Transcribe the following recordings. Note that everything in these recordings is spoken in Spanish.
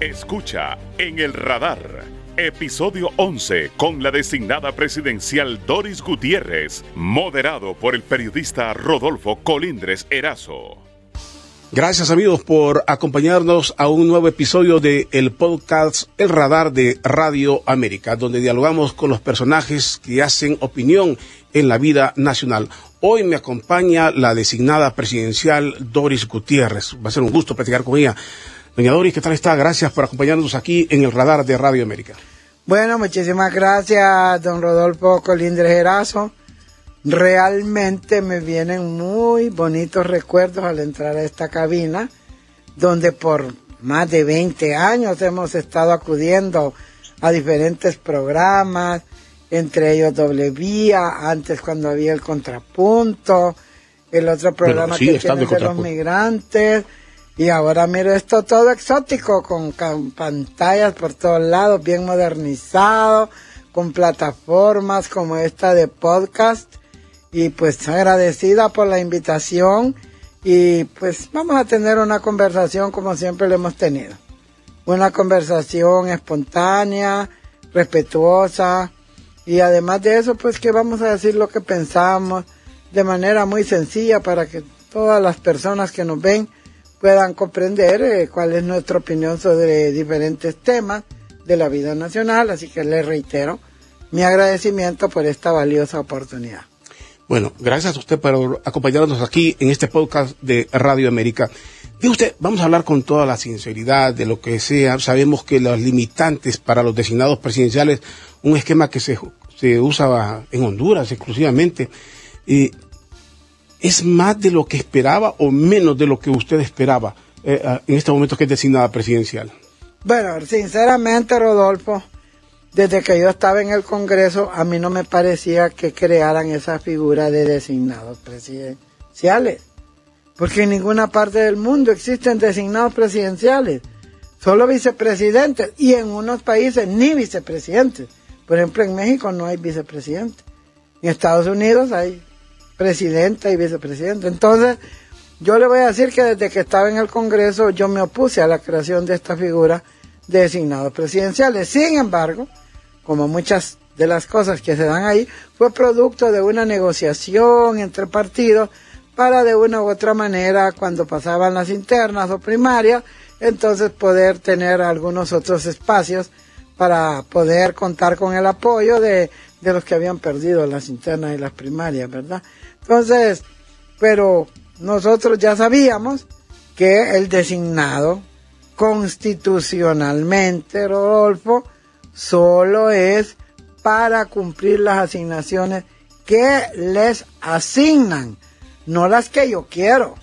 Escucha en el radar. Episodio 11 con la designada presidencial Doris Gutiérrez, moderado por el periodista Rodolfo Colindres Erazo. Gracias amigos por acompañarnos a un nuevo episodio de el podcast El Radar de Radio América, donde dialogamos con los personajes que hacen opinión en la vida nacional. Hoy me acompaña la designada presidencial Doris Gutiérrez. Va a ser un gusto platicar con ella. Doña Doris, ¿qué tal está? Gracias por acompañarnos aquí en el radar de Radio América. Bueno, muchísimas gracias, don Rodolfo Colindres Erazo. Realmente me vienen muy bonitos recuerdos al entrar a esta cabina, donde por más de 20 años hemos estado acudiendo a diferentes programas, entre ellos Doble Vía, antes cuando había el Contrapunto, el otro programa que tiene de los migrantes, y ahora miro esto todo exótico, con, pantallas por todos lados, bien modernizado, con plataformas como esta de podcast. Y pues agradecida por la invitación y pues vamos a tener una conversación como siempre lo hemos tenido. Una conversación espontánea, respetuosa y además de eso pues que vamos a decir lo que pensamos de manera muy sencilla para que todas las personas que nos ven puedan comprender eh, cuál es nuestra opinión sobre diferentes temas de la vida nacional. Así que les reitero mi agradecimiento por esta valiosa oportunidad. Bueno, gracias a usted por acompañarnos aquí en este podcast de Radio América. Y usted, vamos a hablar con toda la sinceridad de lo que sea. Sabemos que los limitantes para los designados presidenciales, un esquema que se, se usa en Honduras exclusivamente, y ¿Es más de lo que esperaba o menos de lo que usted esperaba eh, ah, en este momento que es designada presidencial? Bueno, sinceramente, Rodolfo, desde que yo estaba en el Congreso, a mí no me parecía que crearan esa figura de designados presidenciales. Porque en ninguna parte del mundo existen designados presidenciales. Solo vicepresidentes. Y en unos países ni vicepresidentes. Por ejemplo, en México no hay vicepresidente. En Estados Unidos hay presidenta y vicepresidenta. Entonces, yo le voy a decir que desde que estaba en el Congreso yo me opuse a la creación de esta figura de designados presidenciales. Sin embargo, como muchas de las cosas que se dan ahí, fue producto de una negociación entre partidos para de una u otra manera, cuando pasaban las internas o primarias, entonces poder tener algunos otros espacios para poder contar con el apoyo de, de los que habían perdido las internas y las primarias, ¿verdad? Entonces, pero nosotros ya sabíamos que el designado constitucionalmente, Rodolfo, solo es para cumplir las asignaciones que les asignan, no las que yo quiero,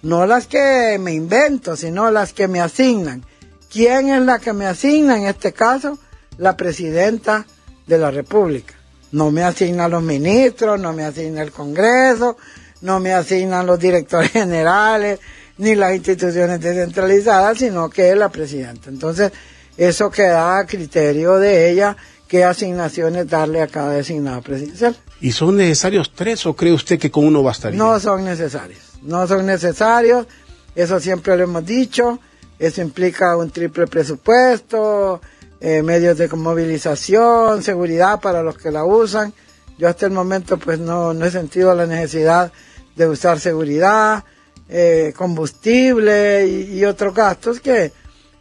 no las que me invento, sino las que me asignan. ¿Quién es la que me asigna en este caso? La presidenta de la República. No me asignan los ministros, no me asigna el Congreso, no me asignan los directores generales, ni las instituciones descentralizadas, sino que es la presidenta. Entonces, eso queda a criterio de ella qué asignaciones darle a cada designado presidencial. ¿Y son necesarios tres o cree usted que con uno bastaría? No son necesarios, no son necesarios, eso siempre lo hemos dicho, eso implica un triple presupuesto, eh, medios de movilización, seguridad para los que la usan. Yo hasta el momento pues no, no he sentido la necesidad de usar seguridad, eh, combustible y, otros gastos que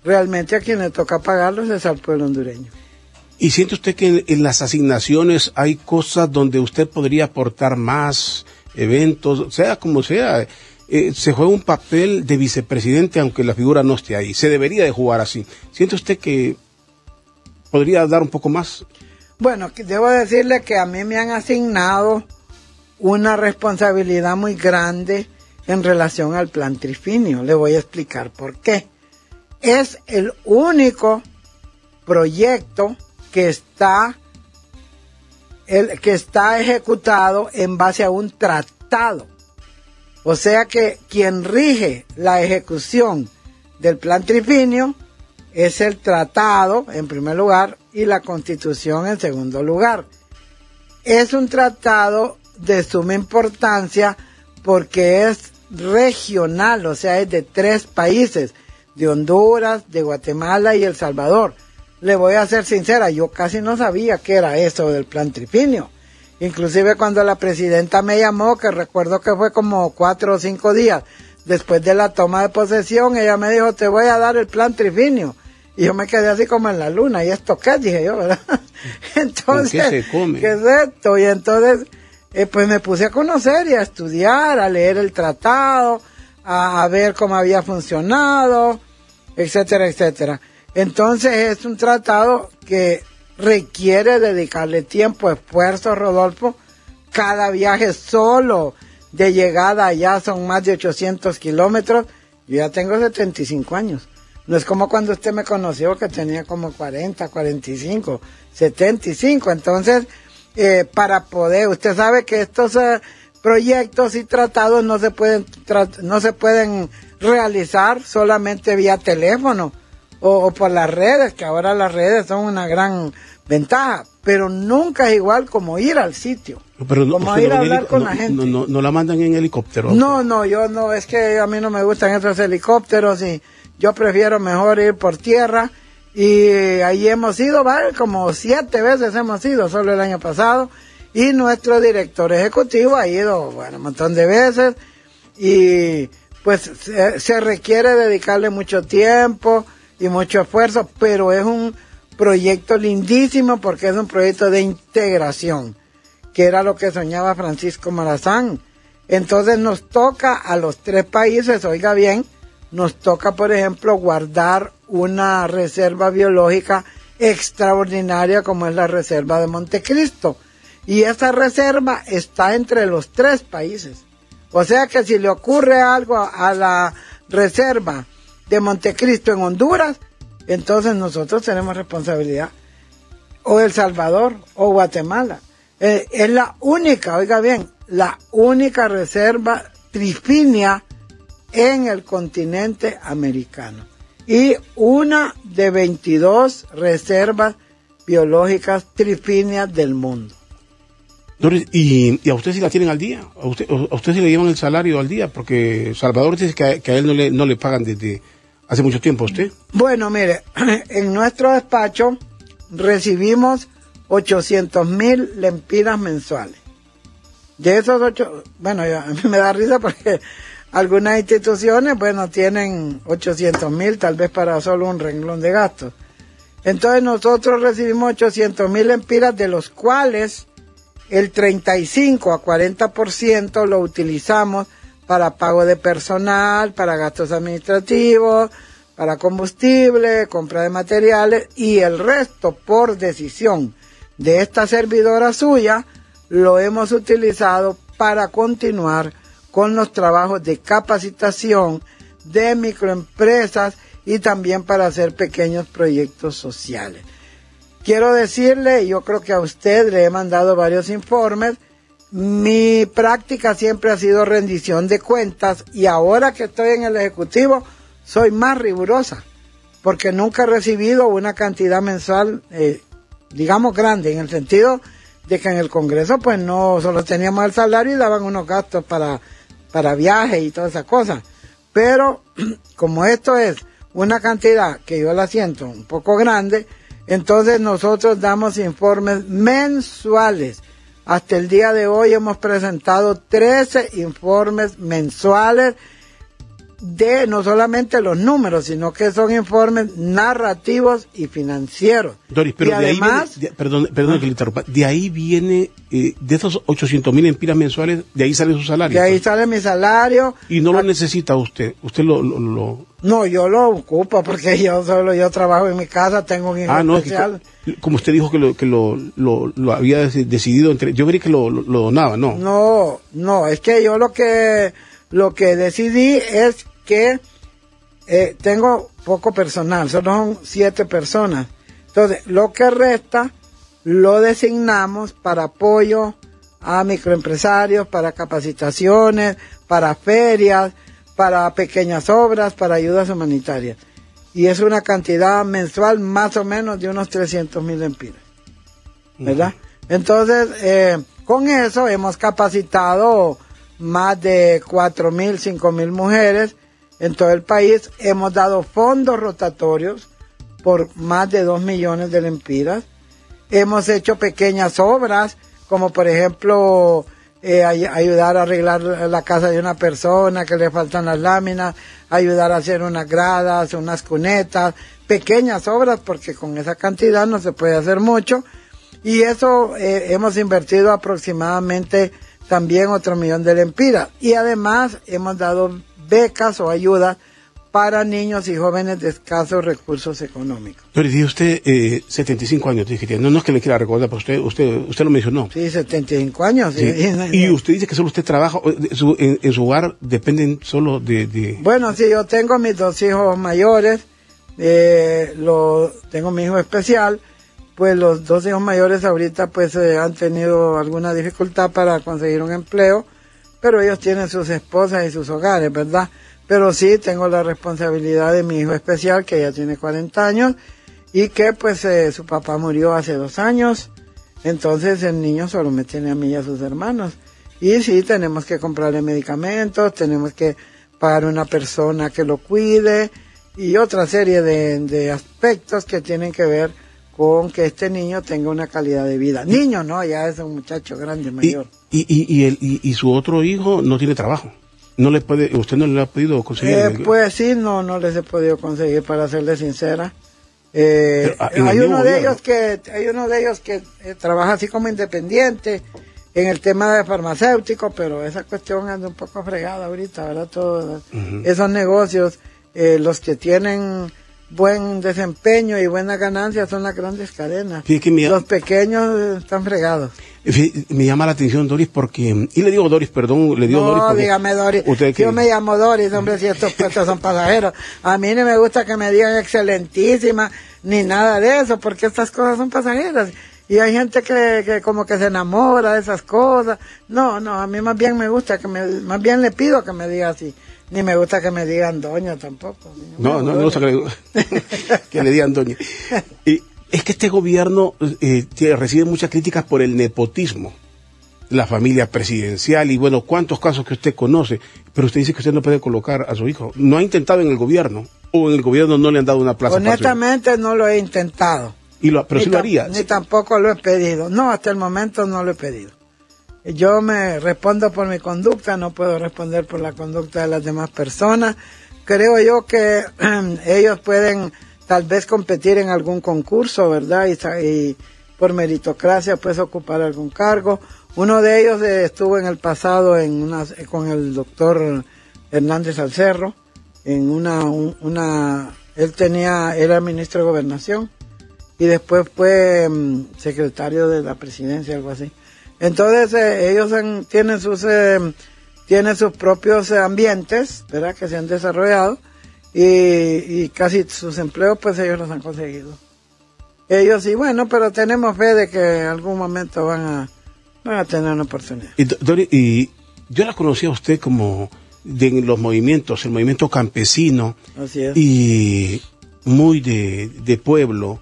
realmente a quien le toca pagarlos es al pueblo hondureño. ¿Y siente usted que en, las asignaciones hay cosas donde usted podría aportar más eventos, sea como sea? Eh, se juega un papel de vicepresidente aunque la figura no esté ahí. Se debería de jugar así. ¿Siente usted que ¿Podría dar un poco más? Bueno, debo decirle que a mí me han asignado una responsabilidad muy grande en relación al plan trifinio. Le voy a explicar por qué. Es el único proyecto que está, el, que está ejecutado en base a un tratado. O sea que quien rige la ejecución del plan trifinio es el tratado en primer lugar y la constitución en segundo lugar. Es un tratado de suma importancia porque es regional, o sea, es de tres países, de Honduras, de Guatemala y El Salvador. Le voy a ser sincera, yo casi no sabía qué era eso del plan trifinio. Inclusive cuando la presidenta me llamó, que recuerdo que fue como cuatro o cinco días después de la toma de posesión, ella me dijo, te voy a dar el plan trifinio. Y yo me quedé así como en la luna, ¿y esto qué? Dije yo, ¿verdad? entonces, qué se come? ¿qué es esto? Y entonces, eh, pues me puse a conocer y a estudiar, a leer el tratado, a, a ver cómo había funcionado, etcétera, etcétera. Entonces es un tratado que requiere dedicarle tiempo, esfuerzo, Rodolfo. Cada viaje solo de llegada allá son más de 800 kilómetros. Yo ya tengo 75 años. No es como cuando usted me conoció que tenía como 40, 45, 75. Entonces, eh, para poder, usted sabe que estos eh, proyectos y tratados no se pueden, no se pueden realizar solamente vía teléfono o, o por las redes, que ahora las redes son una gran ventaja, pero nunca es igual como ir al sitio. Pero no, como ir a hablar con no- la gente. No, no, no la mandan en helicóptero. No, no, yo no, es que a mí no me gustan esos helicópteros y yo prefiero mejor ir por tierra. Y ahí hemos ido, ¿vale? Como siete veces hemos ido, solo el año pasado. Y nuestro director ejecutivo ha ido, bueno, un montón de veces. Y pues se, se requiere dedicarle mucho tiempo y mucho esfuerzo, pero es un proyecto lindísimo porque es un proyecto de integración que era lo que soñaba Francisco Morazán. Entonces nos toca a los tres países, oiga bien, nos toca, por ejemplo, guardar una reserva biológica extraordinaria como es la reserva de Montecristo. Y esa reserva está entre los tres países. O sea que si le ocurre algo a, la reserva de Montecristo en Honduras, entonces nosotros tenemos responsabilidad o El Salvador o Guatemala. Eh, es la única, oiga bien, la única reserva trifinia en el continente americano. Y una de 22 reservas biológicas trifinias del mundo. Doris, ¿y, y a usted sí la tienen al día? ¿A usted, a usted sí le llevan el salario al día? Porque Salvador dice que a, que a él no le, no le pagan desde hace mucho tiempo. ¿A usted? Bueno, mire, en nuestro despacho recibimos 800 mil lempiras mensuales. De esos ocho, bueno, yo- a mí me da risa porque algunas instituciones, bueno, tienen 800 mil tal vez para solo un renglón de gastos. Entonces nosotros recibimos 800 mil lempiras, de los cuales el 35 a 40% lo utilizamos para pago de personal, para gastos administrativos, para combustible, compra de materiales y el resto por decisión de esta servidora suya lo hemos utilizado para continuar con los trabajos de capacitación de microempresas y también para hacer pequeños proyectos sociales. Quiero decirle, yo creo que a usted le he mandado varios informes, mi práctica siempre ha sido rendición de cuentas y ahora que estoy en el Ejecutivo soy más rigurosa porque nunca he recibido una cantidad mensual, eh, digamos, grande, en el sentido de que en el Congreso pues no solo teníamos el salario y daban unos gastos para, para viajes y todas esas cosas. Pero como esto es una cantidad que yo la siento un poco grande, entonces nosotros damos informes mensuales. Hasta el día de hoy hemos presentado 13 informes mensuales de no solamente los números, sino que son informes narrativos y financieros. Doris, pero y de además, ahí viene, de- perdón, perdón que le interrumpa, de ahí viene, eh, de esos 800 mil empiras mensuales, de ahí sale su salario. de ahí pues. sale mi salario. Y no lo necesita usted, usted lo... lo, lo- No, yo lo ocupo porque yo solo yo trabajo en mi casa, tengo un hijo ah, no, es que especial. co- como usted dijo que lo, que lo, lo, lo había deci- decidido entre... Yo creí que lo donaba, no. No, no, es que yo lo que lo que decidí es que eh, tengo poco personal, solo son siete personas. Entonces, lo que resta lo designamos para apoyo a microempresarios, para capacitaciones, para ferias, para pequeñas obras, para ayudas humanitarias. Y es una cantidad mensual más o menos de unos 300 mil empiras. ¿verdad? Entonces, eh, con eso hemos capacitado más de cuatro mil, cinco mil mujeres en todo el país. Hemos dado fondos rotatorios por más de 2 millones de lempiras. Hemos hecho pequeñas obras, como por ejemplo eh, ayudar a arreglar la casa de una persona que le faltan las láminas, ayudar a hacer unas gradas, unas cunetas, pequeñas obras, porque con esa cantidad no se puede hacer mucho. Y eso eh, hemos invertido aproximadamente también otro millón de lempiras. Y además hemos dado becas o ayudas para niños y jóvenes de escasos recursos económicos. Pero dice usted eh, 75 años, dije, no, no es que le quiera recordar, pero usted, usted, usted lo mencionó. Sí, 75 años. Y usted dice que solo usted trabaja, en, su hogar dependen solo de, Bueno, sí, yo tengo mis dos hijos mayores, eh, lo, tengo mi hijo especial, pues los dos hijos mayores ahorita pues eh, han tenido alguna dificultad para conseguir un empleo, pero ellos tienen sus esposas y sus hogares, ¿verdad? Pero sí tengo la responsabilidad de mi hijo especial, que ya tiene 40 años, y que pues eh, su papá murió hace dos años. Entonces el niño solo me tiene a mí y a sus hermanos. Y sí, tenemos que comprarle medicamentos, tenemos que pagar una persona que lo cuide y otra serie de, aspectos que tienen que ver con que este niño tenga una calidad de vida. Niño, no, ya es un muchacho grande, mayor. ¿Y, y, y, y su otro hijo no tiene trabajo? no le puede, usted no le ha podido conseguir. Eh, pues sí, no, no les he podido conseguir, para serle sincera. Eh, ah, hay uno de ellos que, hay uno de ellos que eh, trabaja así como independiente en el tema de farmacéutico, pero esa cuestión anda un poco fregada ahorita, ¿verdad? Todos esos negocios, los que tienen buen desempeño y buena ganancia son las grandes cadenas. Los pequeños están fregados. Me llama la atención Doris porque, y le digo Doris, perdón, le digo Doris. No, dígame Doris. Yo me llamo Doris, hombre, si estos puestos son pasajeros. A mí no me gusta que me digan excelentísima, ni nada de eso, porque estas cosas son pasajeras. Y hay gente que, que como que se enamora de esas cosas. No, no, a mí más bien me gusta que me, más bien le pido que me diga así. Ni me gusta que me digan doña tampoco. No, no, me gusta que le, digan doña. Y es que este gobierno eh, recibe muchas críticas por el nepotismo, la familia presidencial y bueno, cuántos casos que usted conoce, pero usted dice que usted no puede colocar a su hijo. ¿No ha intentado en el gobierno? ¿O en el gobierno no le han dado una plaza? Honestamente no lo he intentado. Y lo, pero sí lo haría. Ni tampoco lo he pedido. No, hasta el momento no lo he pedido. Yo me respondo por mi conducta, no puedo responder por la conducta de las demás personas. Creo yo que ellos pueden tal vez competir en algún concurso, ¿verdad? Y, por meritocracia pues ocupar algún cargo. Uno de ellos eh, estuvo en el pasado en una, con el doctor Hernández Alcerro, en una, una, él tenía, era ministro de gobernación y después fue mm, secretario de la presidencia, algo así. Entonces eh, ellos tienen sus eh, tienen sus propios ambientes, ¿verdad? Que se han desarrollado y, casi sus empleos pues ellos los han conseguido. Ellos sí, bueno, pero tenemos fe de que en algún momento van a, van a tener una oportunidad. Y, y yo la conocí a usted como de los movimientos, el movimiento campesino y muy de, de pueblo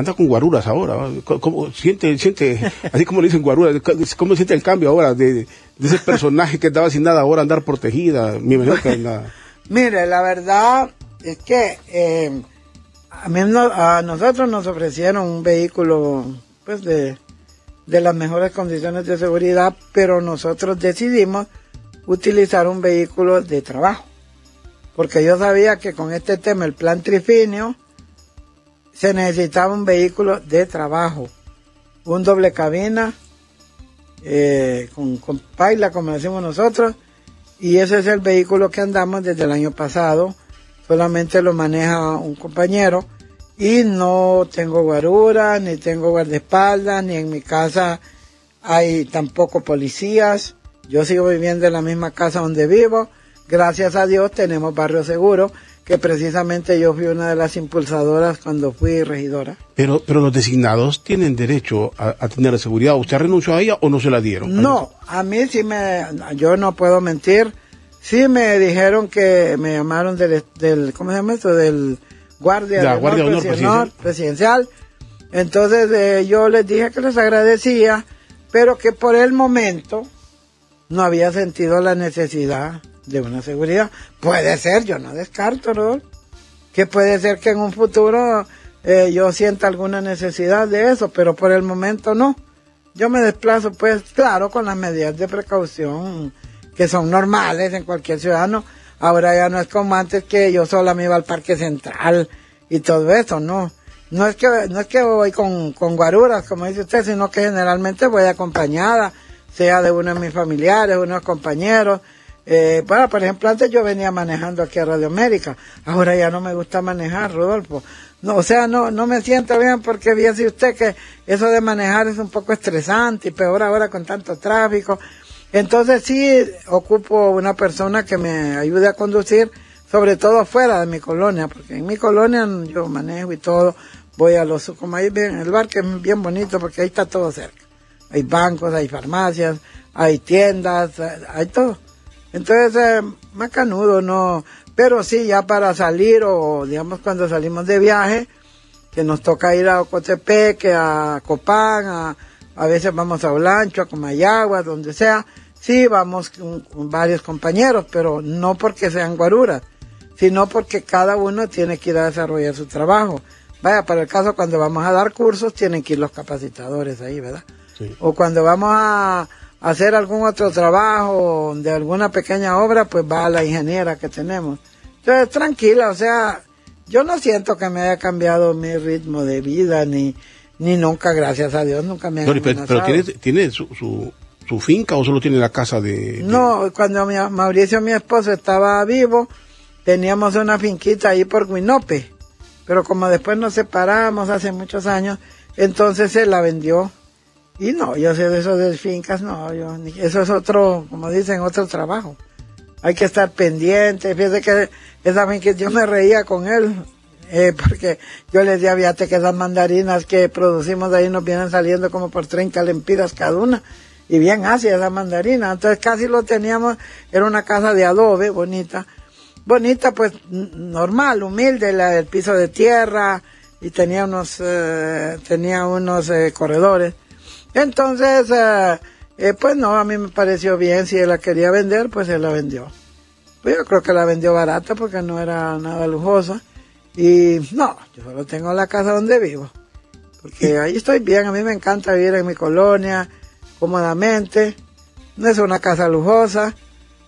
anda con guaruras ahora. ¿Cómo, siente, siente, así como le dicen guaruras, ¿cómo siente el cambio ahora de, ese personaje que estaba sin nada ahora andar protegida? Mi. Mire, la verdad es que eh, a nosotros nos ofrecieron un vehículo pues de, de las mejores condiciones de seguridad, pero nosotros decidimos utilizar un vehículo de trabajo. Porque yo sabía que con este tema, el plan trifinio, se necesitaba un vehículo de trabajo, un doble cabina, eh, con, con paila, como decimos nosotros, y ese es el vehículo que andamos desde el año pasado. Solamente lo maneja un compañero y no tengo guarura, ni tengo guardaespaldas, ni en mi casa hay tampoco policías. Yo sigo viviendo en la misma casa donde vivo. Gracias a Dios tenemos barrio seguro que precisamente yo fui una de las impulsadoras cuando fui regidora. Pero, pero los designados tienen derecho a, tener seguridad. ¿Usted renunció a ella o no se la dieron? No, a mí sí me, yo no puedo mentir. Sí me dijeron que me llamaron del, del ¿cómo se llama esto? Del guardia, de guardia honor, presidencial. Entonces eh, yo les dije que les agradecía, pero que por el momento no había sentido la necesidad de una seguridad. Puede ser, yo no descarto, Rodolfo, que puede ser que en un futuro eh, yo sienta alguna necesidad de eso, pero por el momento no. Yo me desplazo, pues, claro, con las medidas de precaución que son normales en cualquier ciudadano. Ahora ya no es como antes que yo sola me iba al Parque Central y todo eso, no. No es que, no es que voy con, con guaruras, como dice usted, sino que generalmente voy acompañada, sea de uno de mis familiares, uno de mis compañeros. Eh, bueno, por ejemplo, antes yo venía manejando aquí a Radio América, ahora ya no me gusta manejar, Rodolfo. No, o sea, no, no me siento bien porque bien si usted que eso de manejar es un poco estresante y peor ahora con tanto tráfico. Entonces sí ocupo una persona que me ayude a conducir, sobre todo fuera de mi colonia, porque en mi colonia yo manejo y todo, voy a los, como ahí bien, el bar que es bien bonito porque ahí está todo cerca. Hay bancos, hay farmacias, hay tiendas, hay todo. Entonces, eh, más canudo, no, pero sí, ya para salir o digamos cuando salimos de viaje, que nos toca ir a Ocotepeque, a Copán, a, a veces vamos a Olancho, a Comayagua, donde sea, sí vamos con, varios compañeros, pero no porque sean guaruras, sino porque cada uno tiene que ir a desarrollar su trabajo. Vaya, para el caso cuando vamos a dar cursos, tienen que ir los capacitadores ahí, ¿verdad? O cuando vamos a hacer algún otro trabajo de alguna pequeña obra, pues va la ingeniera que tenemos. Entonces, tranquila, o sea, yo no siento que me haya cambiado mi ritmo de vida, ni, ni nunca, gracias a Dios, nunca me ha pero, pero, tiene, tiene su, su, su, finca o solo tiene la casa de...? No, cuando mi, Mauricio, mi esposo, estaba vivo, teníamos una finquita ahí por Guinope, pero como después nos separamos hace muchos años, entonces se la vendió. Y no, yo sé de eso de fincas, no, yo, eso es otro, como dicen, otro trabajo. Hay que estar pendiente, fíjese que esa finca yo me reía con él, eh, porque yo le decía, fíjate que esas mandarinas que producimos ahí nos vienen saliendo como por 30 lempiras cada una, y bien hacia esa mandarina, entonces casi lo teníamos, era una casa de adobe, bonita, bonita pues normal, humilde, el piso de tierra, y tenía unos, eh, tenía unos eh, corredores, entonces, eh, eh, pues no, a mí me pareció bien, si él la quería vender, pues él la vendió. Pues yo creo que la vendió barata porque no era nada lujosa. Y no, yo solo tengo la casa donde vivo. Porque ahí estoy bien, a mí me encanta vivir en mi colonia, cómodamente. No es una casa lujosa,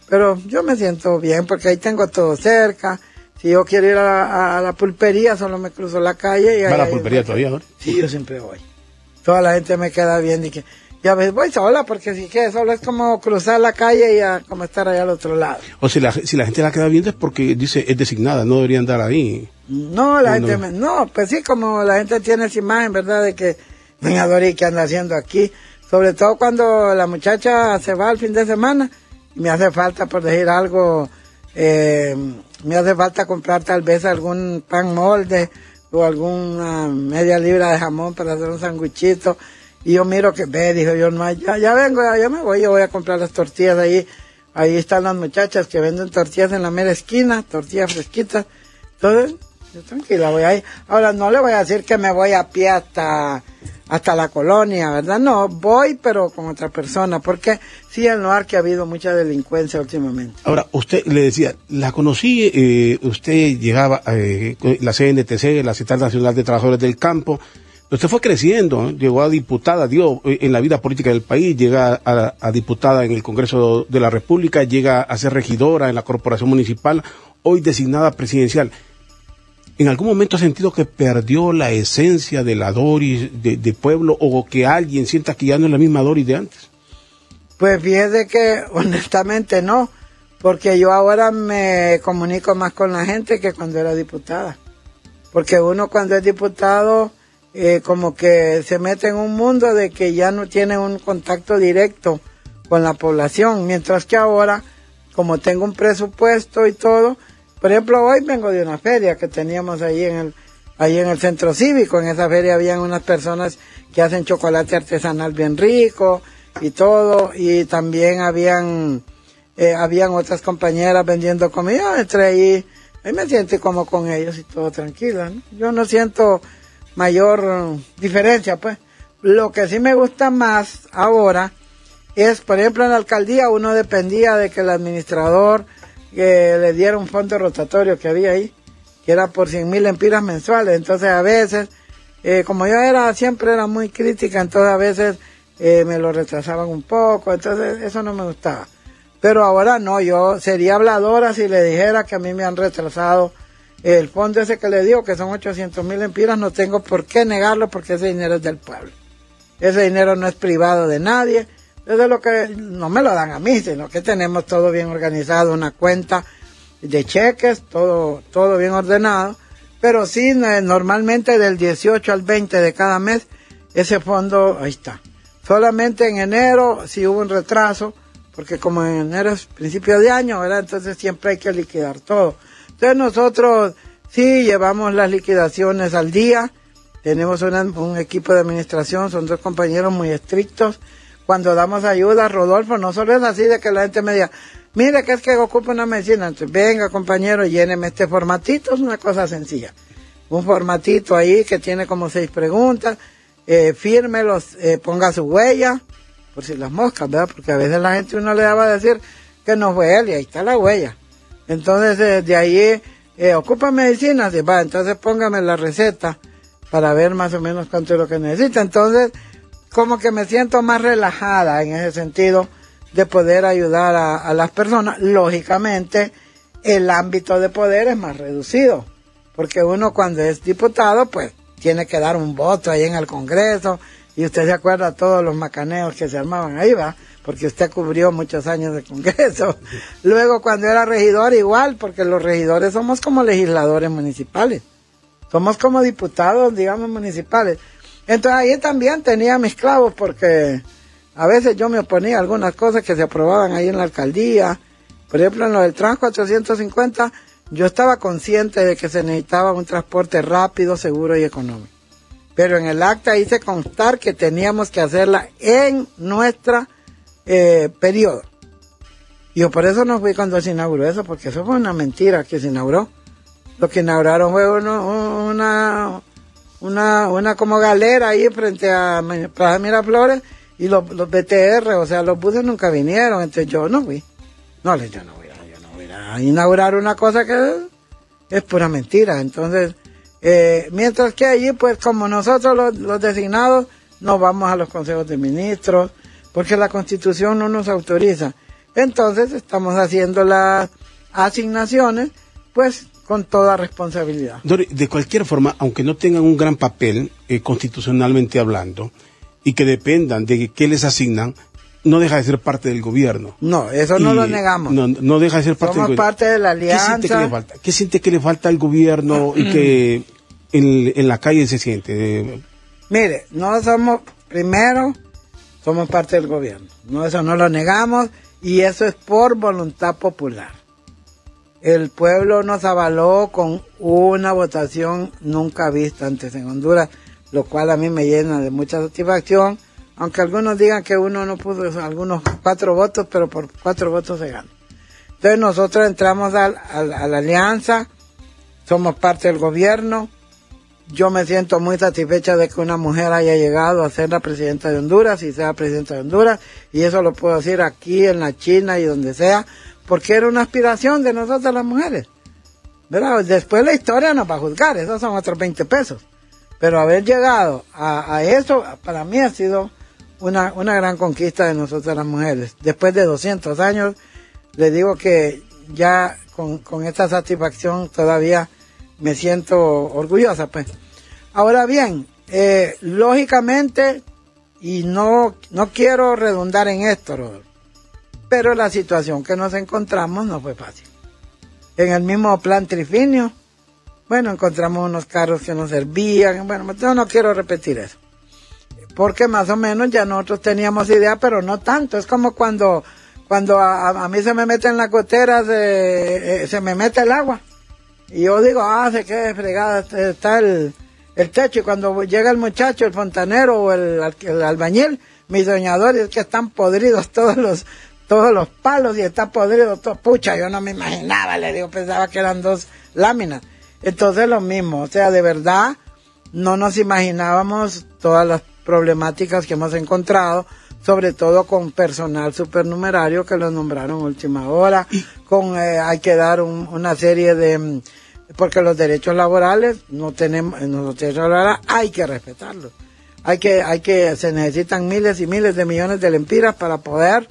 pero yo me siento bien porque ahí tengo todo cerca. Si yo quiero ir a, la pulpería, solo me cruzo la calle y ¿Va a la pulpería todavía, no? Sí, yo siempre voy toda la gente me queda bien y que ya ves, voy sola porque si que solo es como cruzar la calle y a, como estar allá al otro lado. O si la, si la gente la queda bien es porque dice es designada, no debería andar ahí. No, la gente, no. no, pues sí, como la gente tiene esa imagen, ¿verdad? De que doña Dori, ¿qué anda haciendo aquí? Sobre todo cuando la muchacha se va al fin de semana y me hace falta, por decir algo, eh, me hace falta comprar tal vez algún pan molde o alguna media libra de jamón para hacer un sanguichito. Y yo miro que ve, dijo yo, no, ya, ya vengo, ya, me voy, yo voy a comprar las tortillas ahí. Ahí están las muchachas que venden tortillas en la mera esquina, tortillas fresquitas. Entonces, yo tranquila voy ahí. Ahora, no le voy a decir que me voy a pie hasta hasta la colonia, ¿verdad? No, voy, pero con otra persona, porque sí, el noir que ha habido mucha delincuencia últimamente. Ahora, usted le decía, la conocí, eh, usted llegaba a eh, la CNTC, la Central Nacional de Trabajadores del Campo, usted fue creciendo, llegó a diputada, dio eh, en la vida política del país, llega a, a, diputada en el Congreso de la República, llega a ser regidora en la Corporación Municipal, hoy designada presidencial. ¿En algún momento ha sentido que perdió la esencia de la Doris de, pueblo o que alguien sienta que ya no es la misma Doris de antes? Pues fíjese que honestamente no, porque yo ahora me comunico más con la gente que cuando era diputada. Porque uno cuando es diputado eh, como que se mete en un mundo de que ya no tiene un contacto directo con la población, mientras que ahora, como tengo un presupuesto y todo, por ejemplo, hoy vengo de una feria que teníamos ahí en el, ahí en el centro cívico. En esa feria habían unas personas que hacen chocolate artesanal bien rico y todo. Y también habían, eh, habían otras compañeras vendiendo comida. Entre ahí, ahí me siento como con ellos y todo tranquilo. Yo no siento mayor diferencia, pues. Lo que sí me gusta más ahora es, por ejemplo, en la alcaldía uno dependía de que el administrador que le diera un fondo rotatorio que había ahí, que era por 100 mil empiras mensuales. Entonces a veces, eh, como yo era, siempre era muy crítica, entonces a veces eh, me lo retrasaban un poco, entonces eso no me gustaba. Pero ahora no, yo sería habladora si le dijera que a mí me han retrasado el fondo ese que le digo, que son 800 mil empiras, no tengo por qué negarlo porque ese dinero es del pueblo. Ese dinero no es privado de nadie. Eso es lo que no me lo dan a mí, sino que tenemos todo bien organizado, una cuenta de cheques, todo, todo bien ordenado. Pero sí, normalmente del 18 al 20 de cada mes, ese fondo, ahí está. Solamente en enero, si hubo un retraso, porque como en enero es principio de año, ¿verdad? Entonces siempre hay que liquidar todo. Entonces nosotros sí llevamos las liquidaciones al día, tenemos un equipo de administración, son dos compañeros muy estrictos. Cuando damos ayuda, Rodolfo, no solo es así de que la gente me diga, mire que es que ocupa una medicina, entonces venga compañero, lléneme este formatito, es una cosa sencilla. Un formatito ahí que tiene como seis preguntas, eh, fírmelos, eh, ponga su huella, por si las moscas, ¿verdad? Porque a veces la gente uno le daba a decir que no fue él y ahí está la huella. Entonces eh, de ahí, eh, ocupa medicinas, y va, entonces póngame la receta para ver más o menos cuánto es lo que necesita. Entonces, como que me siento más relajada en ese sentido de poder ayudar a, las personas. Lógicamente, el ámbito de poder es más reducido, porque uno cuando es diputado, pues tiene que dar un voto ahí en el Congreso, y usted se acuerda todos los macaneos que se armaban ahí, va, porque usted cubrió muchos años de Congreso. Luego, cuando era regidor, igual, porque los regidores somos como legisladores municipales. Somos como diputados, digamos, municipales. Entonces ahí también tenía mis clavos porque a veces yo me oponía a algunas cosas que se aprobaban ahí en la alcaldía. Por ejemplo, en lo del Trans 450, yo estaba consciente de que se necesitaba un transporte rápido, seguro y económico. Pero en el acta hice constar que teníamos que hacerla en nuestra eh, periodo. Yo por eso no fui cuando se inauguró eso, porque eso fue una mentira que se inauguró. Lo que inauguraron fue una, una, una como galera ahí frente a Plaza Miraflores y los, los BTR, o sea, los buses nunca vinieron, entonces yo no fui. No, yo no voy a, yo no voy a inaugurar una cosa que es pura mentira. Entonces, eh, mientras que allí, pues como nosotros los, los designados, nos vamos a los consejos de ministros, porque la constitución no nos autoriza. Entonces, estamos haciendo las asignaciones, pues con toda responsabilidad. de cualquier forma, aunque no tengan un gran papel eh, constitucionalmente hablando y que dependan de qué les asignan, no deja de ser parte del gobierno. No, eso no lo negamos. No, no deja de ser parte Somos del gobierno. parte de la alianza. ¿Qué siente que le falta? ¿Qué siente que le falta al gobierno y que en, en la calle se siente? Mire, no somos, primero, somos parte del gobierno. No, eso no lo negamos y eso es por voluntad popular el pueblo nos avaló con una votación nunca vista antes en Honduras, lo cual a mí me llena de mucha satisfacción, aunque algunos digan que uno no pudo algunos cuatro votos, pero por cuatro votos se gana. Entonces nosotros entramos a, a la alianza, somos parte del gobierno, yo me siento muy satisfecha de que una mujer haya llegado a ser la presidenta de Honduras y sea presidenta de Honduras, y eso lo puedo decir aquí en la China y donde sea, porque era una aspiración de nosotras las mujeres. ¿verdad? Después la historia nos va a juzgar, esos son otros 20 pesos. Pero haber llegado a, eso, para mí ha sido una, una gran conquista de nosotras las mujeres. Después de 200 años, le digo que ya con, con esta satisfacción todavía me siento orgullosa, pues. Ahora bien, eh, lógicamente, y no, no quiero redundar en esto, Rodolfo, pero la situación que nos encontramos no fue fácil. En el mismo plan Trifinio, bueno, encontramos unos carros que no servían, bueno, yo no quiero repetir eso. Porque más o menos ya nosotros teníamos idea, pero no tanto. Es como cuando, cuando a, mí se me mete en la gotera, se, eh, se me mete el agua. Y yo digo, ah, se qué fregada está el, techo. Y cuando llega el muchacho, el fontanero o el, el albañil, mis soñadores que están podridos todos los, todos los palos y está podrido todo. Pucha, yo no me imaginaba, le digo, pensaba que eran dos láminas. Entonces lo mismo, o sea, de verdad no nos imaginábamos todas las problemáticas que hemos encontrado, sobre todo con personal supernumerario que lo nombraron última hora, con eh, hay que dar una serie de mm, porque los derechos laborales no tenemos los derechos laborales hay que respetarlos. Hay que hay que se necesitan miles y miles de millones de lempiras para poder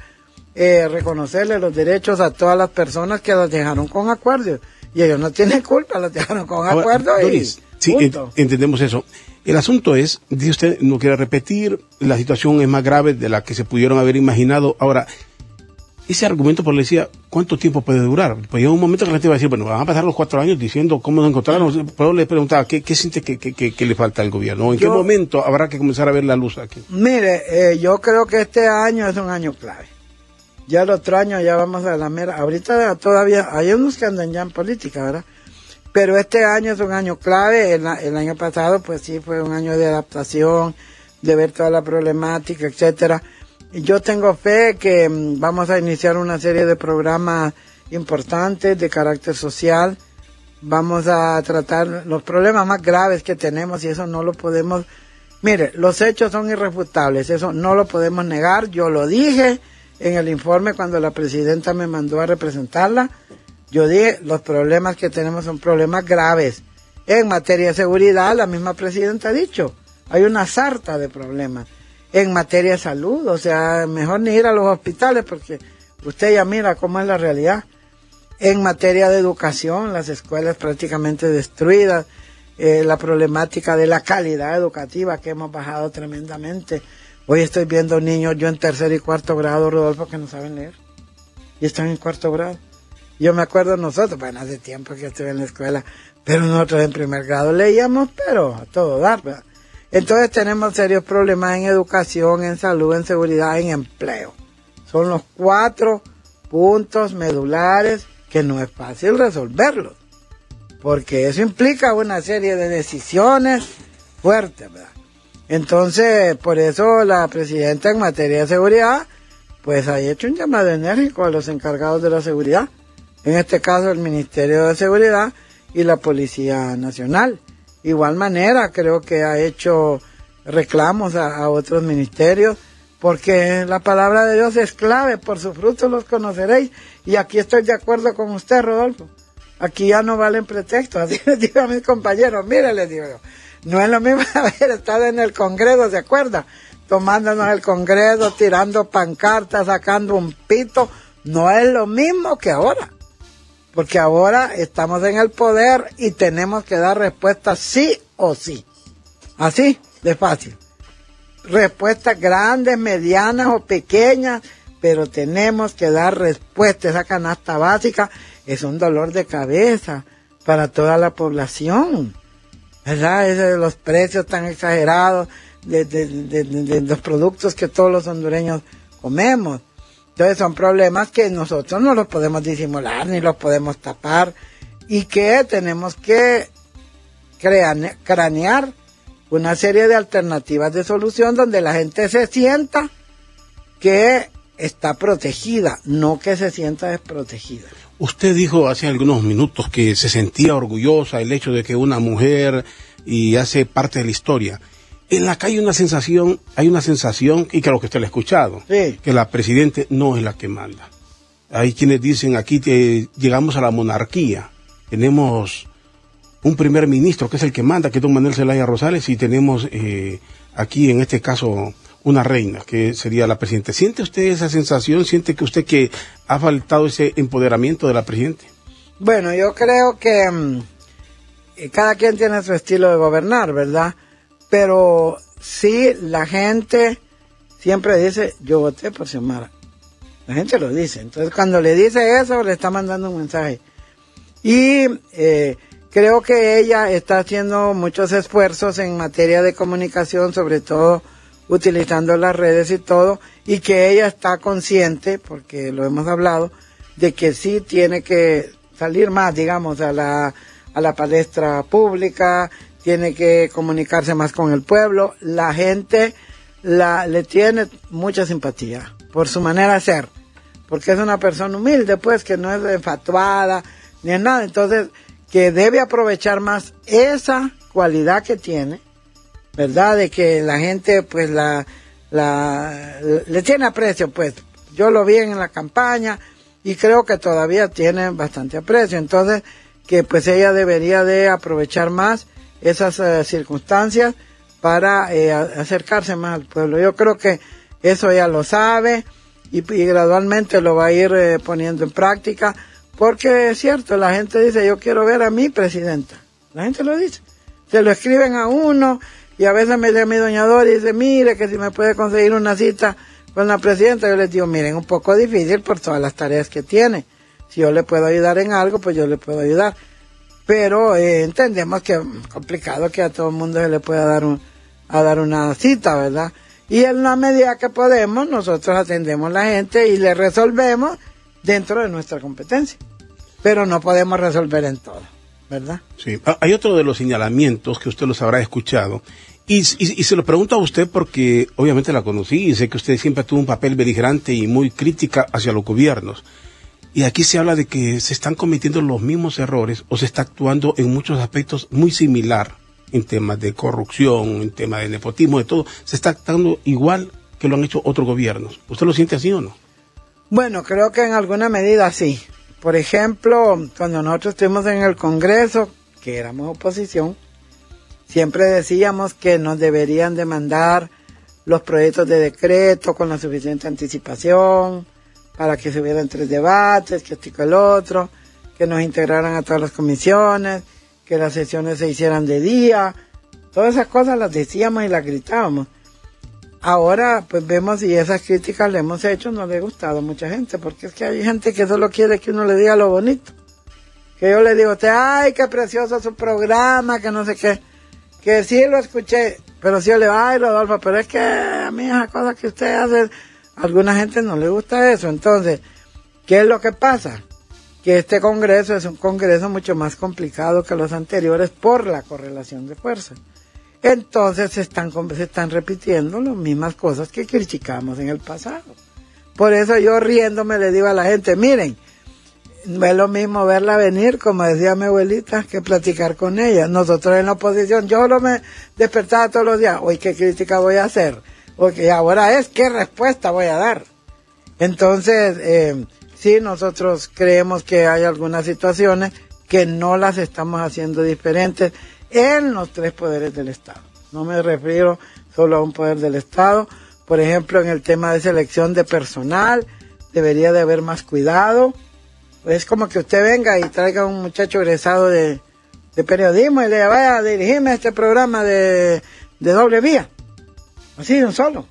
eh, reconocerle los derechos a todas las personas que los dejaron con acuerdo y ellos no tienen culpa, los dejaron con acuerdo y sí, entendemos eso. El asunto es, dice usted, no quiere repetir, la situación es más grave de la que se pudieron haber imaginado. Ahora, ese argumento por le decía, ¿cuánto tiempo puede durar? Pues llega un momento que la gente va a decir, bueno, van a pasar los cuatro años diciendo cómo nos encontraron. Pero le preguntaba, ¿qué, qué siente que, que, le falta al gobierno? ¿En qué momento habrá que comenzar a ver la luz aquí? Mire, eh, yo creo que este año es un año clave. Ya el otro año ya vamos a la mera. Ahorita todavía hay unos que andan ya en política, ¿verdad? Pero este año es un año clave, el, año pasado pues sí fue un año de adaptación, de ver toda la problemática, etcétera. Yo tengo fe que mm, vamos a iniciar una serie de programas importantes de carácter social. Vamos a tratar los problemas más graves que tenemos y eso no lo podemos. Mire, los hechos son irrefutables, eso no lo podemos negar. Yo lo dije en el informe cuando la presidenta me mandó a representarla yo dije, los problemas que tenemos son problemas graves. En materia de seguridad, la misma presidenta ha dicho, hay una sarta de problemas. En materia de salud, o sea, mejor ni ir a los hospitales porque usted ya mira cómo es la realidad. En materia de educación, las escuelas prácticamente destruidas, eh, la problemática de la calidad educativa que hemos bajado tremendamente. Hoy estoy viendo niños, yo en tercer y cuarto grado, Rodolfo, que no saben leer. Y están en cuarto grado. Yo me acuerdo nosotros, bueno, hace tiempo que estuve en la escuela, pero nosotros en primer grado leíamos, pero a todo dar, ¿verdad? Entonces tenemos serios problemas en educación, en salud, en seguridad, en empleo. Son los cuatro puntos medulares que no es fácil resolverlos, porque eso implica una serie de decisiones fuertes, ¿verdad? Entonces, por eso la presidenta en materia de seguridad, pues ha hecho un llamado enérgico a los encargados de la seguridad en este caso el Ministerio de Seguridad y la Policía Nacional. Igual manera creo que ha hecho reclamos a, otros ministerios porque la palabra de Dios es clave, por sus frutos los conoceréis. Y aquí estoy de acuerdo con usted, Rodolfo. Aquí ya no valen pretextos, así les digo a mis compañeros, mire, les digo yo, no es lo mismo haber estado en el Congreso, ¿se acuerda? Tomándonos el Congreso, tirando pancartas, sacando un pito, no es lo mismo que ahora porque ahora estamos en el poder y tenemos que dar respuestas sí o sí. Así de fácil. Respuestas grandes, medianas o pequeñas, pero tenemos que dar respuesta. Esa canasta básica es un dolor de cabeza para toda la población. ¿Verdad? los precios tan exagerados de, de los productos que todos los hondureños comemos. Entonces son problemas que nosotros no los podemos disimular ni los podemos tapar y que tenemos que cranear una serie de alternativas de solución donde la gente se sienta que está protegida, no que se sienta desprotegida. Usted dijo hace algunos minutos que se sentía orgullosa el hecho de que una mujer y hace parte de la historia. En la calle hay una sensación, hay una sensación, y creo que usted lo ha escuchado, que la presidente no es la que manda. Hay quienes dicen aquí que llegamos a la monarquía, tenemos un primer ministro que es el que manda, que es don Manuel Zelaya Rosales, y tenemos eh, aquí en este caso una reina, que sería la presidenta. ¿Siente usted esa sensación? ¿Siente que usted que ha faltado ese empoderamiento de la presidenta? Bueno, yo creo que mm, cada quien tiene su estilo de gobernar, ¿verdad? Pero sí, la gente siempre dice, yo voté por Xiomara. La gente lo dice. Entonces, cuando le dice eso, le está mandando un mensaje. Y eh, creo que ella está haciendo muchos esfuerzos en materia de comunicación, sobre todo utilizando las redes y todo, y que ella está consciente, porque lo hemos hablado, de que sí tiene que salir más, digamos, a la, a la palestra pública, tiene que comunicarse más con el pueblo. La gente la, le tiene mucha simpatía por su manera de ser, porque es una persona humilde, pues, que no es enfatuada ni en nada. Entonces, que debe aprovechar más esa cualidad que tiene, ¿verdad? De que la gente, pues, la, la, le tiene aprecio, pues. Yo lo vi en la campaña y creo que todavía tiene bastante aprecio. Entonces, que pues ella debería de aprovechar más esas eh, circunstancias para eh, acercarse más al pueblo. Yo creo que eso ella lo sabe y, gradualmente lo va a ir eh, poniendo en práctica, porque es cierto, la gente dice, yo quiero ver a mi presidenta. La gente lo dice. Se lo escriben a uno y a veces me llama mi doñador y dice, mire que si me puede conseguir una cita con la presidenta, yo les digo, miren, un poco difícil por todas las tareas que tiene. Si yo le puedo ayudar en algo, pues yo le puedo ayudar. Pero eh, entendemos que es complicado que a todo el mundo se le pueda dar, a dar una cita, ¿verdad? Y en la medida que podemos, nosotros atendemos a la gente y le resolvemos dentro de nuestra competencia. Pero no podemos resolver en todo, ¿verdad? Sí, ah, hay otro de los señalamientos que usted los habrá escuchado. Y, se lo pregunto a usted porque obviamente la conocí y sé que usted siempre tuvo un papel beligerante y muy crítica hacia los gobiernos. Y aquí se habla de que se están cometiendo los mismos errores o se está actuando en muchos aspectos muy similar en temas de corrupción, en temas de nepotismo, de todo, se está actuando igual que lo han hecho otros gobiernos. ¿Usted lo siente así o no? Bueno, creo que en alguna medida sí. Por ejemplo, cuando nosotros estuvimos en el Congreso, que éramos oposición, siempre decíamos que nos deberían demandar los proyectos de decreto con la suficiente anticipación para que se hubieran tres debates, que esto el otro, que nos integraran a todas las comisiones, que las sesiones se hicieran de día, todas esas cosas las decíamos y las gritábamos. Ahora pues vemos y esas críticas le hemos hecho, no le ha gustado a mucha gente, porque es que hay gente que solo quiere que uno le diga lo bonito. Que yo le digo ay, qué precioso su programa, que no sé qué. Que sí lo escuché, pero sí yo le digo, ay, Rodolfo, pero es que a mí esa cosa que usted hace, a alguna gente no le gusta eso. Entonces, ¿qué es lo que pasa? que este Congreso es un Congreso mucho más complicado que los anteriores por la correlación de fuerzas. Entonces se están, se están repitiendo las mismas cosas que criticamos en el pasado. Por eso yo riéndome le digo a la gente, miren, no es lo mismo verla venir, como decía mi abuelita, que platicar con ella. Nosotros en la oposición, yo no me despertaba todos los días, hoy qué crítica voy a hacer, porque ahora es qué respuesta voy a dar. Entonces, eh, sí nosotros creemos que hay algunas situaciones que no las estamos haciendo diferentes en los tres poderes del Estado. No me refiero solo a un poder del Estado. Por ejemplo, en el tema de selección de personal, debería de haber más cuidado. Es como que usted venga y traiga a un muchacho egresado de, periodismo y le vaya a dirigirme a este programa de, doble vía. Así un solo.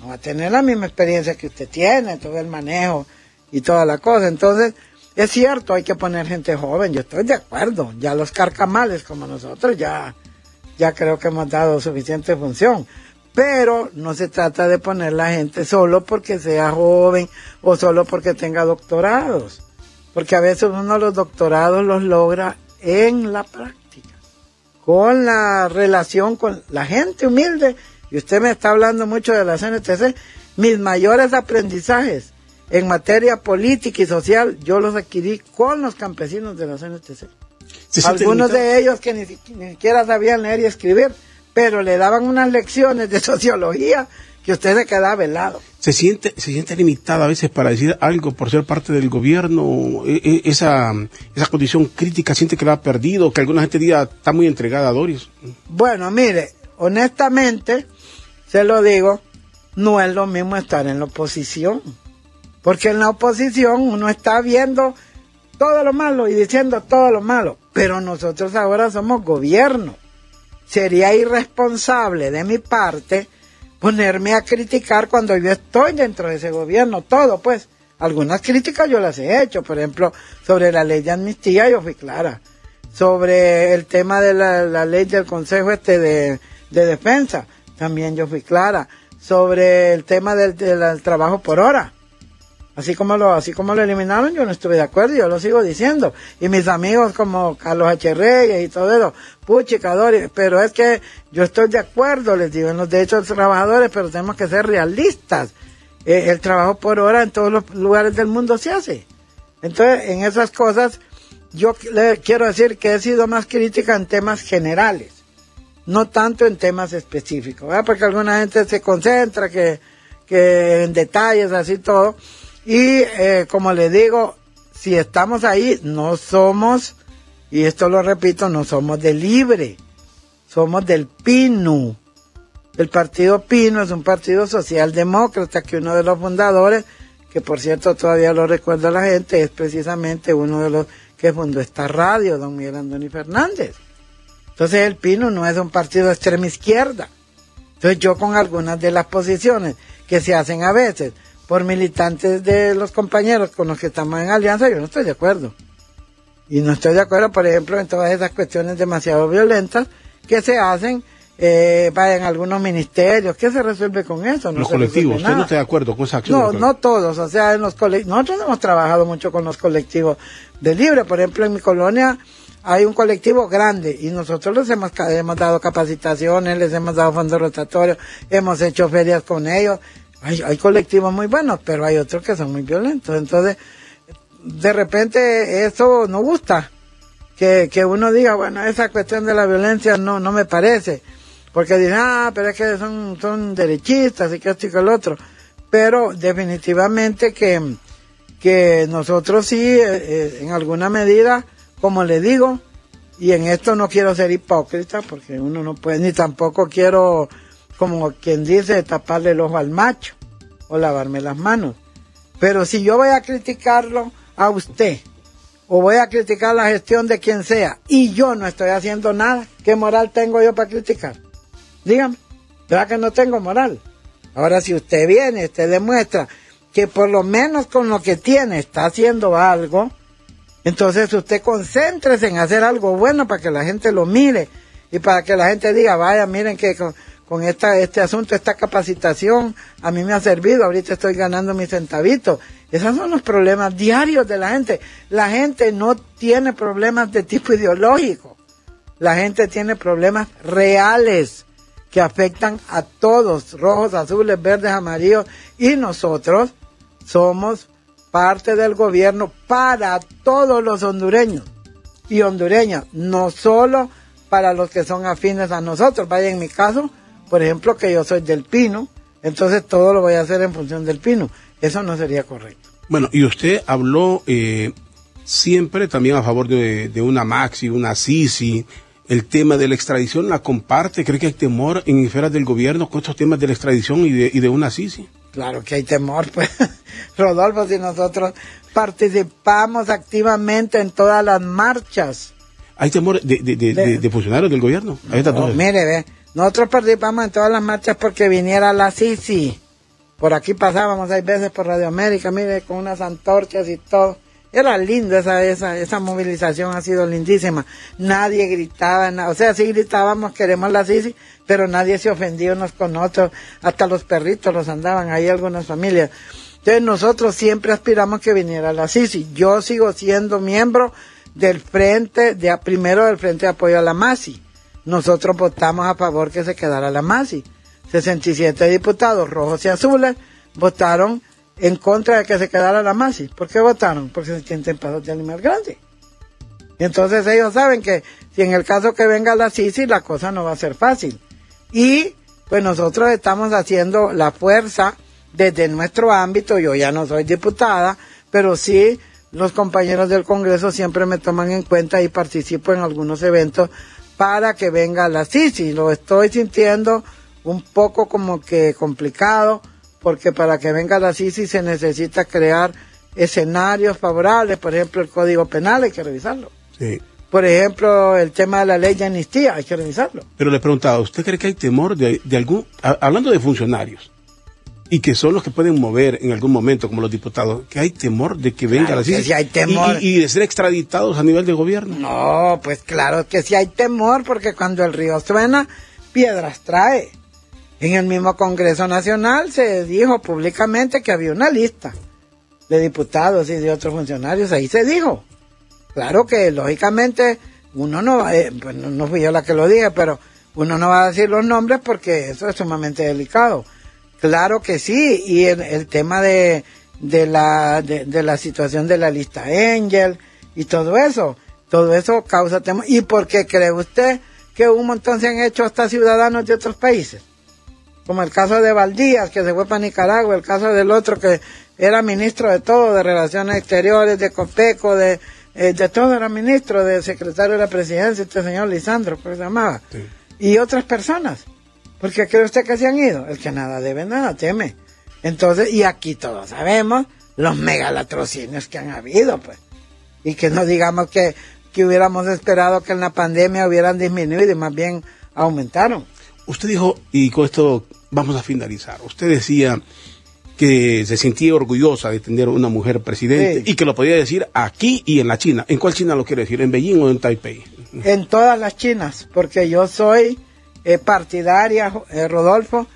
No va a tener la misma experiencia que usted tiene, todo el manejo y toda la cosa. Entonces, es cierto, hay que poner gente joven, yo estoy de acuerdo. Ya los carcamales como nosotros ya, ya creo que hemos dado suficiente función. Pero no se trata de poner la gente solo porque sea joven o solo porque tenga doctorados. Porque a veces uno los doctorados los logra en la práctica, con la relación con la gente humilde. Y usted me está hablando mucho de la CNTC. Mis mayores aprendizajes en materia política y social, yo los adquirí con los campesinos de la CNTC. Algunos de ellos que ni, siquiera sabían leer y escribir, pero le daban unas lecciones de sociología que usted se quedaba helado. ¿Se siente, se siente limitado a veces para decir algo por ser parte del gobierno? E, e, esa, esa condición crítica siente que la ha perdido, que alguna gente diga está muy entregada a Doris. Bueno, mire, honestamente, se lo digo, no es lo mismo estar en la oposición. Porque en la oposición uno está viendo todo lo malo y diciendo todo lo malo. Pero nosotros ahora somos gobierno. Sería irresponsable de mi parte ponerme a criticar cuando yo estoy dentro de ese gobierno. Todo, pues. Algunas críticas yo las he hecho. Por ejemplo, sobre la ley de amnistía yo fui clara. Sobre el tema de la, ley del Consejo este de, Defensa, también yo fui clara. Sobre el tema del trabajo por hora Así como lo, así como lo eliminaron, yo no estuve de acuerdo, yo lo sigo diciendo. Y mis amigos como Carlos H. Reyes y todo eso, puchicadores, pero es que yo estoy de acuerdo, les digo, en los derechos de los trabajadores, pero tenemos que ser realistas. Eh, el trabajo por hora en todos los lugares del mundo se hace. Entonces, en esas cosas, yo le quiero decir que he sido más crítica en temas generales. no tanto en temas específicos, porque alguna gente se concentra que, que en detalles, así todo. Y eh, como le digo, si estamos ahí, no somos, y esto lo repito, no somos de libre, somos del PINU. El partido PINU es un partido socialdemócrata que uno de los fundadores, que por cierto todavía lo recuerda la gente, es precisamente uno de los que fundó esta radio, don Miguel Antonio Fernández. Entonces el PINU no es un partido de extrema izquierda. Entonces yo con algunas de las posiciones que se hacen a veces por militantes de los compañeros con los que estamos en alianza, yo no estoy de acuerdo. Y no estoy de acuerdo, por ejemplo, en todas esas cuestiones demasiado violentas que se hacen eh, en algunos ministerios. ¿Qué se resuelve con eso? los colectivos, ¿usted no está de acuerdo con esa acción? No, no todos. O sea, en los nosotros hemos trabajado mucho con los colectivos de libre. Por ejemplo, en mi colonia hay un colectivo grande y nosotros les hemos, hemos dado capacitaciones, les hemos dado fondos rotatorios, hemos hecho ferias con ellos. Hay, colectivos muy buenos, pero hay otros que son muy violentos. Entonces, de repente eso no gusta. Que, que uno diga, bueno, esa cuestión de la violencia no, no me parece. Porque dicen, ah, pero es que son, son derechistas y que esto y que el otro. Pero definitivamente que, que nosotros sí, eh, eh, en alguna medida, como le digo, y en esto no quiero ser hipócrita, porque uno no puede, ni tampoco quiero, como quien dice, taparle el ojo al macho o lavarme las manos. Pero si yo voy a criticarlo a usted, o voy a criticar la gestión de quien sea, y yo no estoy haciendo nada, ¿qué moral tengo yo para criticar? Dígame, ¿verdad que no tengo moral? Ahora, si usted viene, usted demuestra que por lo menos con lo que tiene está haciendo algo, entonces usted concéntrese en hacer algo bueno para que la gente lo mire y para que la gente diga, vaya, miren que esta, este asunto, esta capacitación, a mí me ha servido, ahorita estoy ganando mis centavitos. Esos son los problemas diarios de la gente. La gente no tiene problemas de tipo ideológico. La gente tiene problemas reales que afectan a todos, rojos, azules, verdes, amarillos, y nosotros somos parte del gobierno para todos los hondureños y hondureñas, no solo para los que son afines a nosotros. Vaya, en mi caso, por ejemplo, que yo soy del Pino, entonces todo lo voy a hacer en función del Pino. Eso no sería correcto. Bueno, y usted habló eh, siempre también a favor de, de una Maxi, una Sisi, el tema de la extradición la comparte? ¿Cree que hay temor en esferas del gobierno con estos temas de la extradición y de, y de una Sisi? Claro que hay temor, pues. Rodolfo, si nosotros participamos activamente en todas las marchas. ¿Hay temor de, de, funcionarios del gobierno? mire, ve, nosotros participamos en todas las marchas porque viniera la Sisi. Por aquí pasábamos, hay veces por Radio América, mire, con unas antorchas y todo era lindo esa, esa, esa movilización ha sido lindísima. Nadie gritaba, o sea, sí gritábamos queremos la Sisi, pero nadie se ofendió unos con otros, hasta los perritos los andaban ahí algunas familias. Entonces nosotros siempre aspiramos que viniera la Sisi. Yo sigo siendo miembro del frente, de primero del frente de apoyo a la MASI. Nosotros votamos a favor que se quedara la MASI. 67 diputados rojos y azules votaron en contra de que se quedara la MASI. ¿Por qué votaron? Porque se sienten pasos de animal grande. Entonces ellos saben que si en el caso que venga la SISI, la cosa no va a ser fácil. Y pues nosotros estamos haciendo la fuerza desde nuestro ámbito. Yo ya no soy diputada, pero sí los compañeros del Congreso siempre me toman en cuenta y participo en algunos eventos para que venga la SISI. Lo estoy sintiendo un poco como que complicado porque para que venga la CICI se necesita crear escenarios favorables, por ejemplo, el Código Penal hay que revisarlo. Sí. Por ejemplo, el tema de la ley de amnistía, hay que revisarlo. Pero le preguntaba, ¿usted cree que hay temor de, algún, hablando de funcionarios, y que son los que pueden mover en algún momento, como los diputados, que hay temor de que venga la CICI hay temor. Y, de ser extraditados a nivel de gobierno? No, pues claro que sí hay temor, porque cuando el río suena, piedras trae. En el mismo Congreso Nacional se dijo públicamente que había una lista de diputados y de otros funcionarios, ahí se dijo. Claro que lógicamente uno no, eh, pues no, fui yo la que lo dije, pero uno no va a decir los nombres porque eso es sumamente delicado. Claro que sí, y el, tema de, de, la, de, la situación de la lista Angel y todo eso, todo eso causa temor. ¿Y por qué cree usted que un montón se han hecho hasta ciudadanos de otros países. Como el caso de Valdías, que se fue para Nicaragua, el caso del otro que era ministro de todo, de Relaciones Exteriores, de COPECO, de, eh, de todo, era ministro, de secretario de la presidencia, este señor Lisandro, que se llamaba. Y otras personas. Porque cree usted que se han ido. El que nada debe, nada teme. Entonces, y aquí todos sabemos los megalatrocinios que han habido, pues. Y que no digamos que, que hubiéramos esperado que en la pandemia hubieran disminuido y más bien aumentaron. Usted dijo, y con esto vamos a finalizar, usted decía que se sentía orgullosa de tener una mujer presidente y que lo podía decir aquí y en la China. ¿En cuál China lo quiere decir? ¿En Beijing o en Taipei? En todas las Chinas, porque yo soy eh, partidaria, Rodolfo,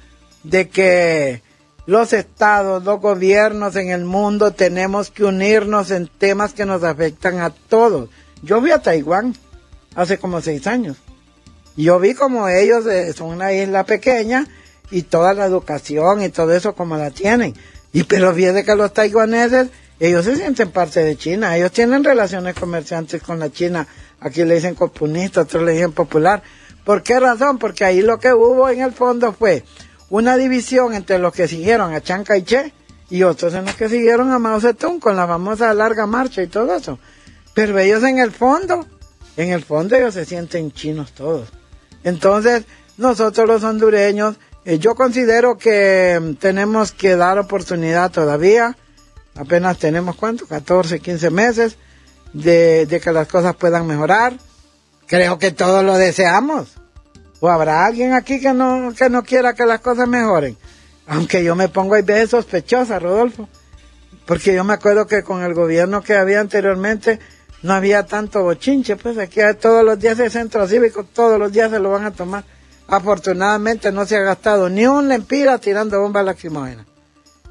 de que los estados, los gobiernos en el mundo tenemos que unirnos en temas que nos afectan a todos. Yo fui a Taiwán hace como seis años. Yo vi como ellos eh, son una isla pequeña y toda la educación y todo eso como la tienen. Y pero fíjate que los taiwaneses, ellos se sienten parte de China, ellos tienen relaciones comerciantes con la China, aquí le dicen comunista, otros le dicen popular. ¿Por qué razón? Porque ahí lo que hubo en el fondo fue una división entre los que siguieron a Chiang Kai-shek y otros en los que siguieron a Mao Zedong con la famosa larga marcha y todo eso. Pero ellos en el fondo, en el fondo ellos se sienten chinos todos. Entonces, nosotros los hondureños eh, yo considero que mm, tenemos que dar oportunidad todavía, apenas tenemos cuánto, 14, 15 meses, de, de, que las cosas puedan mejorar. Creo que todos lo deseamos. ¿O habrá alguien aquí que no, que no quiera que las cosas mejoren? Aunque yo me pongo a veces sospechosa, Rodolfo. Porque yo me acuerdo que con el gobierno que había anteriormente no había tanto bochinche, pues aquí todos los días el centro cívico, todos los días se lo van a tomar. Afortunadamente no se ha gastado ni un lempira tirando bombas lacrimógenas.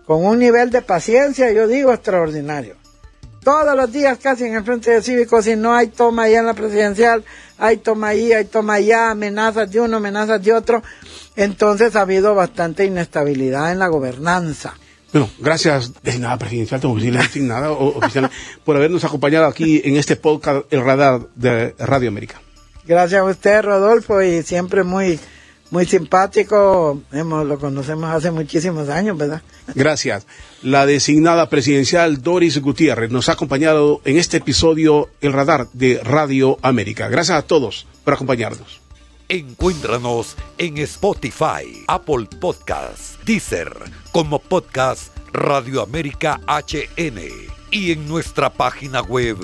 Con un nivel de paciencia, yo digo, extraordinario. Todos los días casi en el frente de cívico, si no hay toma allá en la presidencial, hay toma ahí, hay toma allá, amenazas de uno, amenazas de otro. Entonces ha habido bastante inestabilidad en la gobernanza. Bueno, gracias, designada presidencial, designada oficial, por habernos acompañado aquí en este podcast, El Radar de Radio América. Gracias a usted, Rodolfo, y siempre muy, muy simpático. Hemos, lo conocemos hace muchísimos años, ¿verdad? Gracias. La designada presidencial Doris Gutiérrez nos ha acompañado en este episodio El Radar de Radio América. Gracias a todos por acompañarnos. Encuéntranos en Spotify, Apple Podcasts, Deezer, como podcast Radio América HN y en nuestra página web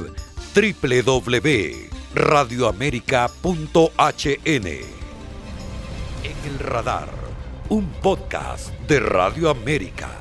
www radioamérica.hn. En el radar, un podcast de Radio América.